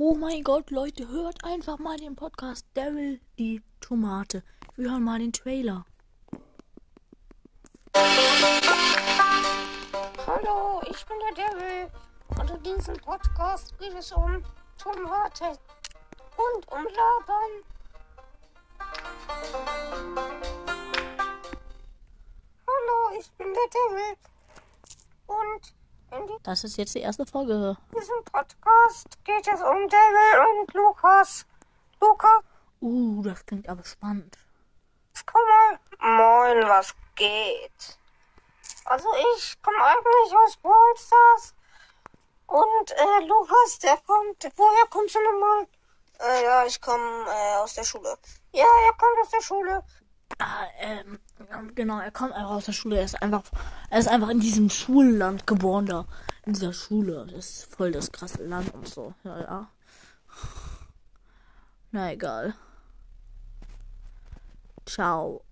Oh mein Gott, Leute, hört einfach mal den Podcast Devil die Tomate. Wir hören mal den Trailer. Hallo, ich bin der Devil und in diesem Podcast geht es um Tomate und um Labern. Hallo, ich bin der Devil Das ist jetzt die erste Folge. diesem Podcast geht es um Devil und Lukas. Lukas, Uh, das klingt aber spannend. komm mal. Moin, was geht? Also ich komme eigentlich aus Brawl Stars und äh, Lukas, der kommt. Woher kommst du nochmal? Äh, ja, ich komme äh, aus der Schule. Ja, er kommt aus der Schule. Ah, ähm, genau, er kommt einfach aus der Schule. Er ist einfach, er ist einfach in diesem Schulland geboren da. In dieser Schule. Das ist voll das krasse Land und so. Ja, ja. Na egal. Ciao.